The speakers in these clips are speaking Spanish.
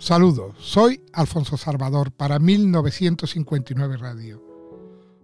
Saludos, soy Alfonso Salvador para 1959 Radio.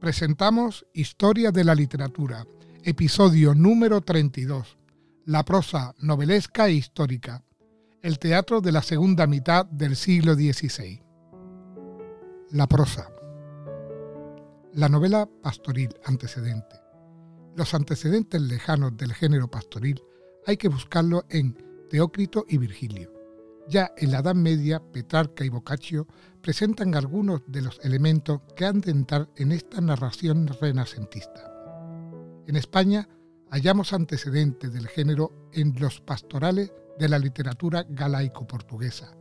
Presentamos Historia de la Literatura, episodio número 32, la prosa novelesca e histórica, el teatro de la segunda mitad del siglo XVI. La prosa. La novela pastoril antecedente. Los antecedentes lejanos del género pastoril hay que buscarlo en Teócrito y Virgilio ya en la Edad Media, Petrarca y Boccaccio presentan algunos de los elementos que han de entrar en esta narración renacentista. En España hallamos antecedentes del género en los pastorales de la literatura galaico-portuguesa,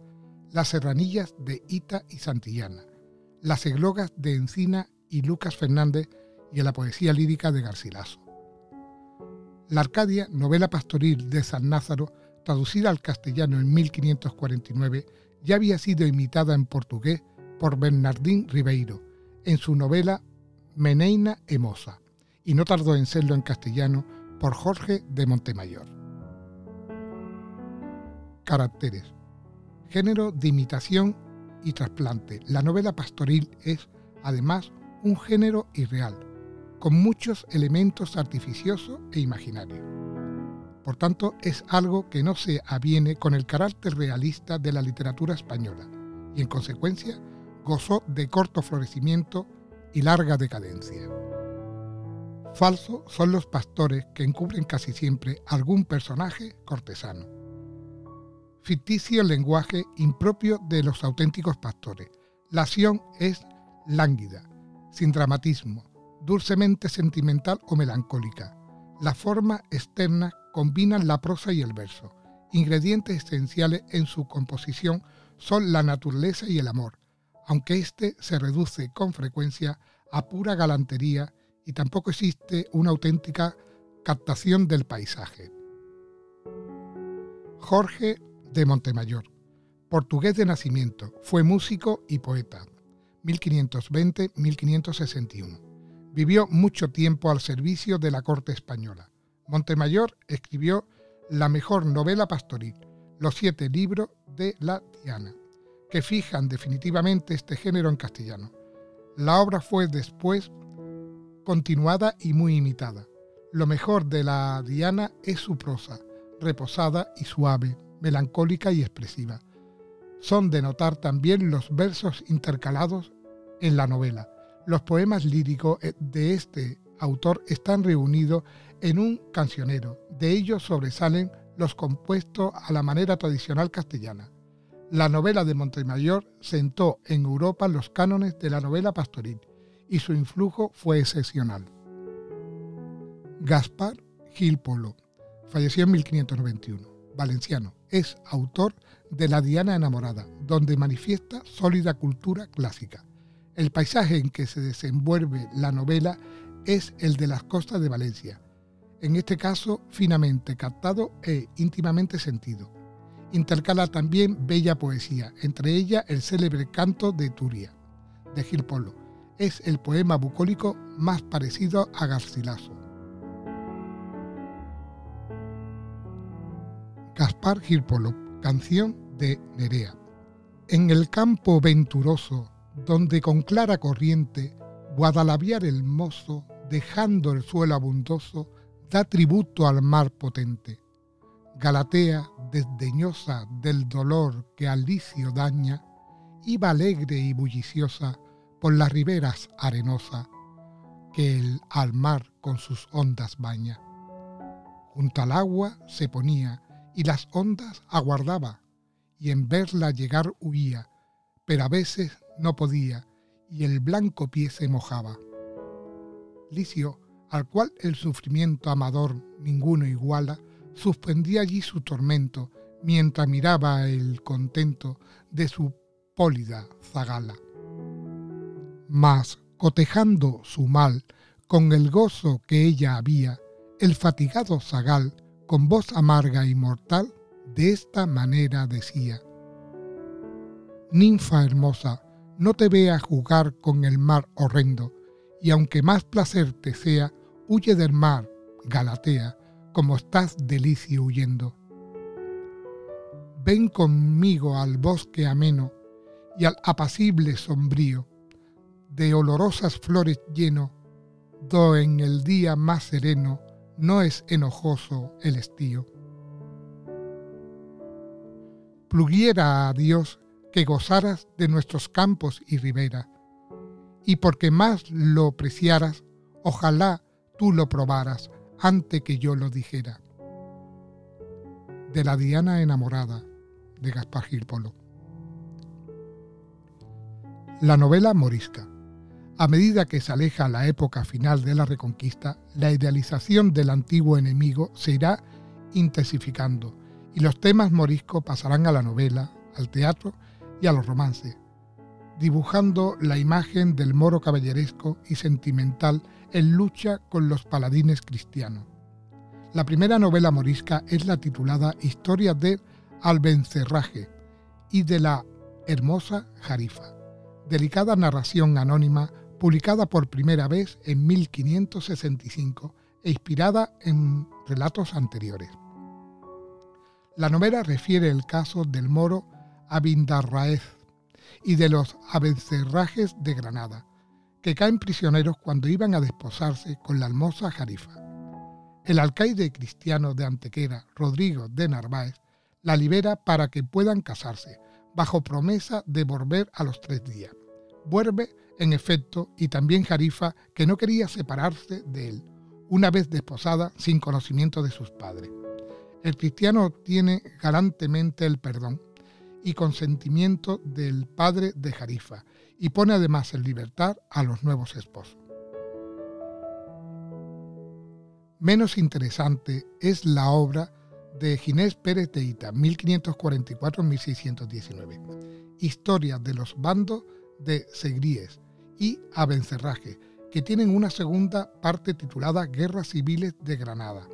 las serranillas de Ita y Santillana, las eglogas de Encina y Lucas Fernández y en la poesía lírica de Garcilaso. La Arcadia, novela pastoril de San Lázaro, traducida al castellano en 1549, ya había sido imitada en portugués por Bernardín Ribeiro en su novela Meneina e y no tardó en serlo en castellano por Jorge de Montemayor. Caracteres. Género de imitación y trasplante. La novela pastoril es, además, un género irreal, con muchos elementos artificiosos e imaginarios. Por tanto, es algo que no se aviene con el carácter realista de la literatura española y, en consecuencia, gozó de corto florecimiento y larga decadencia. Falso son los pastores que encubren casi siempre algún personaje cortesano. Ficticio el lenguaje impropio de los auténticos pastores. La acción es lánguida, sin dramatismo, dulcemente sentimental o melancólica. La forma externa combinan la prosa y el verso. Ingredientes esenciales en su composición son la naturaleza y el amor, aunque éste se reduce con frecuencia a pura galantería y tampoco existe una auténtica captación del paisaje. Jorge de Montemayor, portugués de nacimiento, fue músico y poeta, 1520-1561. Vivió mucho tiempo al servicio de la corte española. Montemayor escribió la mejor novela pastoril, los siete libros de la Diana, que fijan definitivamente este género en castellano. La obra fue después continuada y muy imitada. Lo mejor de la Diana es su prosa, reposada y suave, melancólica y expresiva. Son de notar también los versos intercalados en la novela. Los poemas líricos de este autor están reunidos en un cancionero. De ellos sobresalen los compuestos a la manera tradicional castellana. La novela de Montemayor sentó en Europa los cánones de la novela pastoril y su influjo fue excepcional. Gaspar Gil Polo, falleció en 1591, valenciano, es autor de La Diana enamorada, donde manifiesta sólida cultura clásica. El paisaje en que se desenvuelve la novela es el de las costas de Valencia, en este caso finamente captado e íntimamente sentido. Intercala también bella poesía, entre ellas el célebre canto de Turia, de Gil Polo. Es el poema bucólico más parecido a Garcilaso. Gaspar Gil Polo, canción de Nerea. En el campo venturoso, donde con clara corriente Guadalaviar el mozo, dejando el suelo abundoso, da tributo al mar potente. Galatea, desdeñosa del dolor que al licio daña, iba alegre y bulliciosa por las riberas arenosas que el al mar con sus ondas baña. Junto al agua se ponía y las ondas aguardaba, y en verla llegar huía, pero a veces no podía, y el blanco pie se mojaba. Licio, al cual el sufrimiento amador ninguno iguala, suspendía allí su tormento mientras miraba el contento de su pólida zagala. Mas, cotejando su mal con el gozo que ella había, el fatigado zagal, con voz amarga y mortal, de esta manera decía, Ninfa hermosa, no te veas jugar con el mar horrendo, y aunque más placer te sea, huye del mar, Galatea, como estás delicio huyendo. ven conmigo al bosque ameno y al apacible sombrío, de olorosas flores lleno, do en el día más sereno no es enojoso el estío. Pluguiera a Dios que gozaras de nuestros campos y ribera, y porque más lo preciaras, ojalá tú lo probaras antes que yo lo dijera. De la Diana enamorada de Gaspar Gil Polo. La novela morisca. A medida que se aleja la época final de la Reconquista, la idealización del antiguo enemigo se irá intensificando y los temas moriscos pasarán a la novela, al teatro y a los romances, dibujando la imagen del moro caballeresco y sentimental en lucha con los paladines cristianos. La primera novela morisca es la titulada Historia de Albencerraje y de la hermosa Jarifa, delicada narración anónima publicada por primera vez en 1565 e inspirada en relatos anteriores. La novela refiere el caso del moro Abindarraez y de los abencerrajes de Granada, que caen prisioneros cuando iban a desposarse con la hermosa Jarifa. El alcaide cristiano de Antequera, Rodrigo de Narváez, la libera para que puedan casarse, bajo promesa de volver a los tres días. Vuelve en efecto, y también Jarifa, que no quería separarse de él, una vez desposada sin conocimiento de sus padres. El cristiano obtiene galantemente el perdón y consentimiento del padre de Jarifa y pone además en libertad a los nuevos esposos. Menos interesante es la obra de Ginés Pérez de Ita, 1544-1619, Historia de los bandos de Segríes, y Abencerraje, que tienen una segunda parte titulada Guerras Civiles de Granada.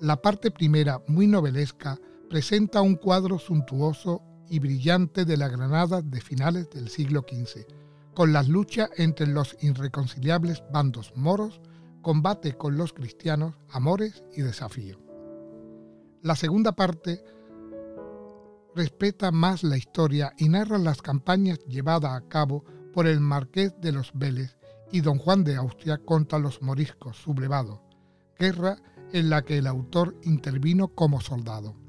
La parte primera, muy novelesca, presenta un cuadro suntuoso y brillante de la Granada de finales del siglo XV, con las luchas entre los irreconciliables bandos moros, combate con los cristianos, amores y desafío. La segunda parte respeta más la historia y narra las campañas llevadas a cabo por el marqués de los Vélez y don Juan de Austria contra los moriscos sublevados, guerra en la que el autor intervino como soldado.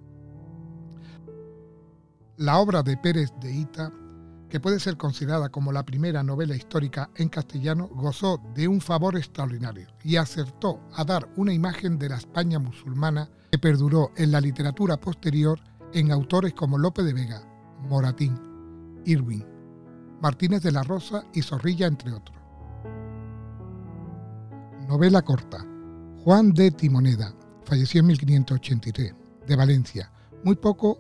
La obra de Pérez de Ita, que puede ser considerada como la primera novela histórica en castellano, gozó de un favor extraordinario y acertó a dar una imagen de la España musulmana que perduró en la literatura posterior en autores como Lope de Vega, Moratín, Irwin, Martínez de la Rosa y Zorrilla, entre otros. Novela corta. Juan de Timoneda, falleció en 1583, de Valencia. Muy poco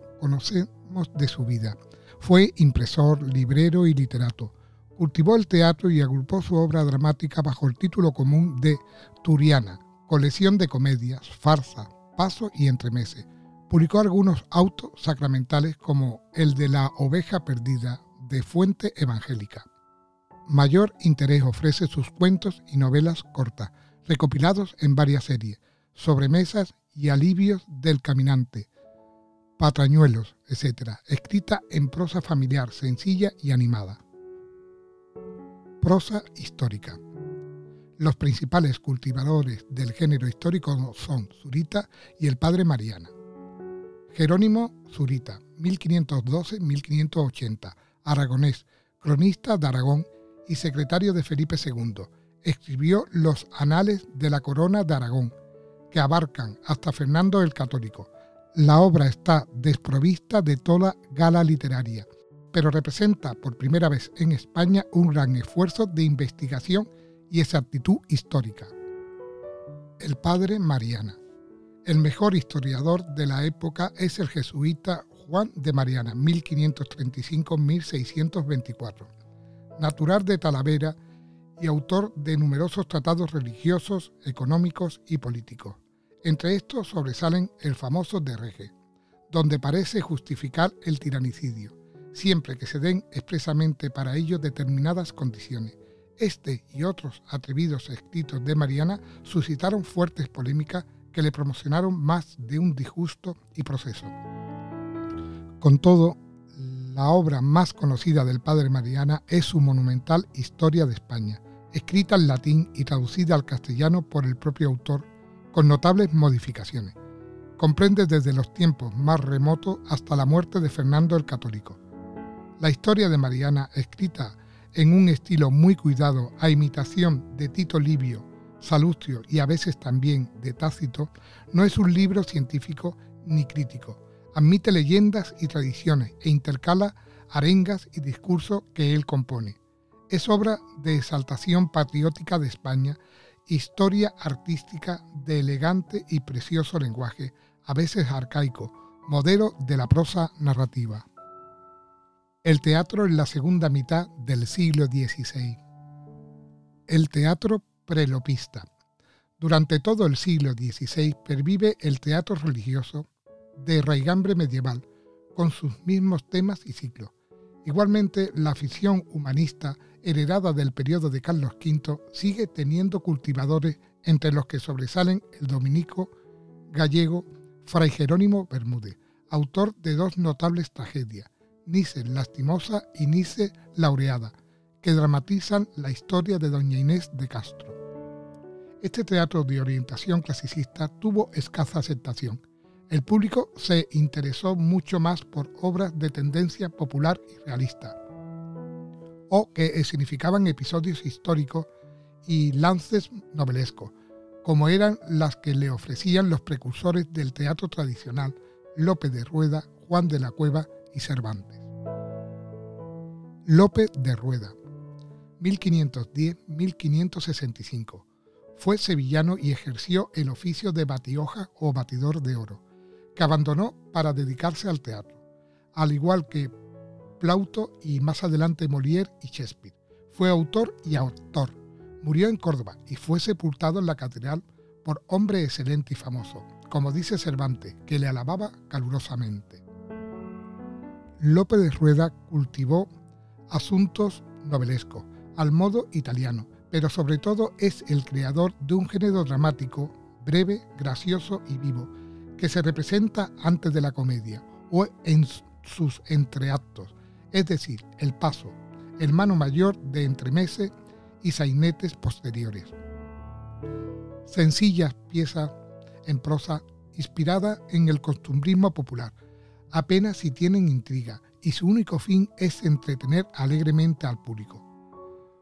de su vida. Fue impresor, librero y literato. Cultivó el teatro y agrupó su obra dramática bajo el título común de Turiana, colección de comedias, farsa, paso y entremese. Publicó algunos autos sacramentales como el de la oveja perdida, de fuente evangélica. Mayor interés ofrece sus cuentos y novelas cortas, recopilados en varias series, sobremesas y alivios del caminante, patrañuelos, etc., escrita en prosa familiar, sencilla y animada. Prosa histórica. Los principales cultivadores del género histórico son Zurita y el padre Mariana. Jerónimo Zurita, 1512-1580, aragonés, cronista de Aragón y secretario de Felipe II. Escribió los Anales de la Corona de Aragón, que abarcan hasta Fernando el Católico. La obra está desprovista de toda gala literaria, pero representa por primera vez en España un gran esfuerzo de investigación y exactitud histórica. El padre Mariana. El mejor historiador de la época es el jesuita Juan de Mariana, 1535-1624, natural de Talavera y autor de numerosos tratados religiosos, económicos y políticos. Entre estos sobresalen el famoso de Rege, donde parece justificar el tiranicidio, siempre que se den expresamente para ello determinadas condiciones. Este y otros atrevidos escritos de Mariana suscitaron fuertes polémicas que le promocionaron más de un disgusto y proceso Con todo, la obra más conocida del padre Mariana es su monumental Historia de España, escrita en latín y traducida al castellano por el propio autor, con notables modificaciones. Comprende desde los tiempos más remotos hasta la muerte de Fernando el Católico. La historia de Mariana, escrita en un estilo muy cuidado a imitación de Tito Livio, Salustio y a veces también de Tácito, no es un libro científico ni crítico, admite leyendas y tradiciones e intercala arengas y discursos que él compone. Es obra de exaltación patriótica de España, historia artística de elegante y precioso lenguaje, a veces arcaico, modelo de la prosa narrativa. El teatro en la segunda mitad del siglo XVI. El teatro prelopista. Durante todo el siglo XVI pervive el teatro religioso de raigambre medieval, con sus mismos temas y ciclos. Igualmente, la afición humanista heredada del periodo de Carlos V sigue teniendo cultivadores entre los que sobresalen el dominico gallego Fray Jerónimo Bermúdez, autor de dos notables tragedias, Nice Lastimosa y Nice Laureada, que dramatizan la historia de Doña Inés de Castro. Este teatro de orientación clasicista tuvo escasa aceptación el público se interesó mucho más por obras de tendencia popular y realista, o que significaban episodios históricos y lances novelescos, como eran las que le ofrecían los precursores del teatro tradicional, Lope de Rueda, Juan de la Cueva y Cervantes. Lope de Rueda, 1510-1565. Fue sevillano y ejerció el oficio de batioja o batidor de oro que abandonó para dedicarse al teatro, al igual que Plauto y más adelante Molière y Shakespeare. Fue autor y autor. Murió en Córdoba y fue sepultado en la catedral por hombre excelente y famoso, como dice Cervantes, que le alababa calurosamente. Lope de Rueda cultivó asuntos novelescos, al modo italiano, pero sobre todo es el creador de un género dramático, breve, gracioso y vivo, que se representa antes de la comedia o en sus entreactos, es decir, el paso, hermano mayor de entremeses y sainetes posteriores. Sencillas piezas en prosa inspirada en el costumbrismo popular, apenas si tienen intriga y su único fin es entretener alegremente al público.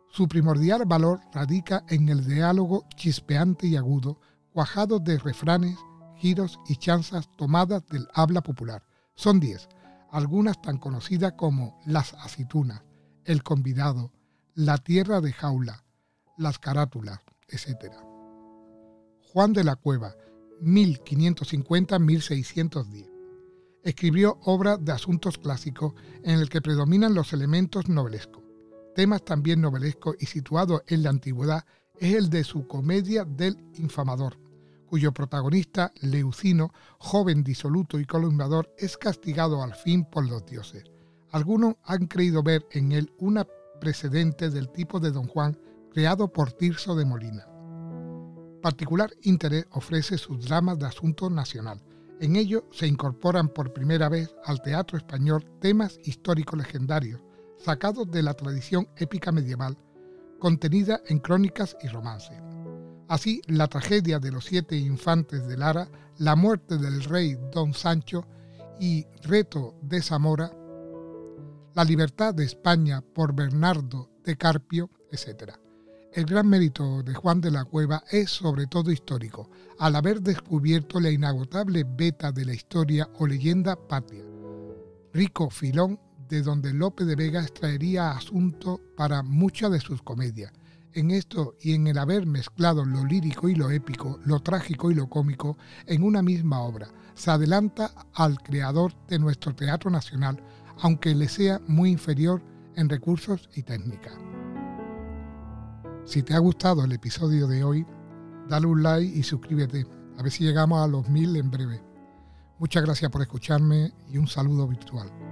Su primordial valor radica en el diálogo chispeante y agudo, cuajado de refranes giros y chanzas tomadas del habla popular. Son diez, algunas tan conocidas como Las aceitunas, El convidado, La tierra de jaula, Las carátulas, etc. Juan de la Cueva, 1550-1610. Escribió obras de asuntos clásicos en el que predominan los elementos novelescos. Temas también novelescos y situados en la antigüedad es el de su comedia del infamador, cuyo protagonista, Leucino, joven disoluto y columnador, es castigado al fin por los dioses. Algunos han creído ver en él una precedente del tipo de Don Juan creado por Tirso de Molina. Particular interés ofrece sus dramas de asunto nacional. En ello se incorporan por primera vez al teatro español temas históricos legendarios, sacados de la tradición épica medieval, contenida en crónicas y romances. Así, la tragedia de los siete infantes de Lara, la muerte del rey Don Sancho y Reto de Zamora, la libertad de España por Bernardo de Carpio, etc. El gran mérito de Juan de la Cueva es sobre todo histórico, al haber descubierto la inagotable beta de la historia o leyenda patria. Rico filón de donde Lope de Vega extraería asunto para muchas de sus comedias, en esto y en el haber mezclado lo lírico y lo épico, lo trágico y lo cómico en una misma obra, se adelanta al creador de nuestro teatro nacional, aunque le sea muy inferior en recursos y técnica. Si te ha gustado el episodio de hoy, dale un like y suscríbete, a ver si llegamos a los mil en breve. Muchas gracias por escucharme y un saludo virtual.